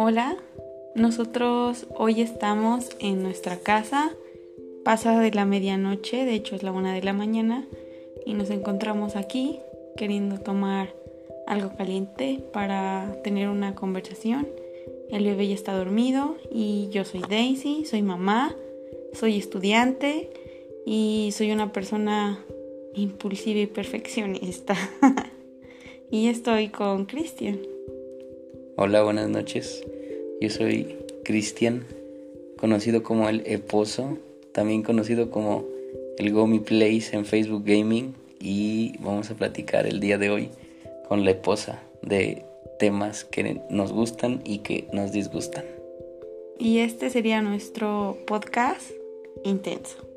Hola, nosotros hoy estamos en nuestra casa, pasa de la medianoche, de hecho es la una de la mañana, y nos encontramos aquí queriendo tomar algo caliente para tener una conversación. El bebé ya está dormido y yo soy Daisy, soy mamá, soy estudiante y soy una persona impulsiva y perfeccionista. y estoy con Cristian. Hola, buenas noches. Yo soy Cristian, conocido como el Eposo, también conocido como el Gomi Place en Facebook Gaming y vamos a platicar el día de hoy con la Eposa de temas que nos gustan y que nos disgustan. Y este sería nuestro podcast intenso.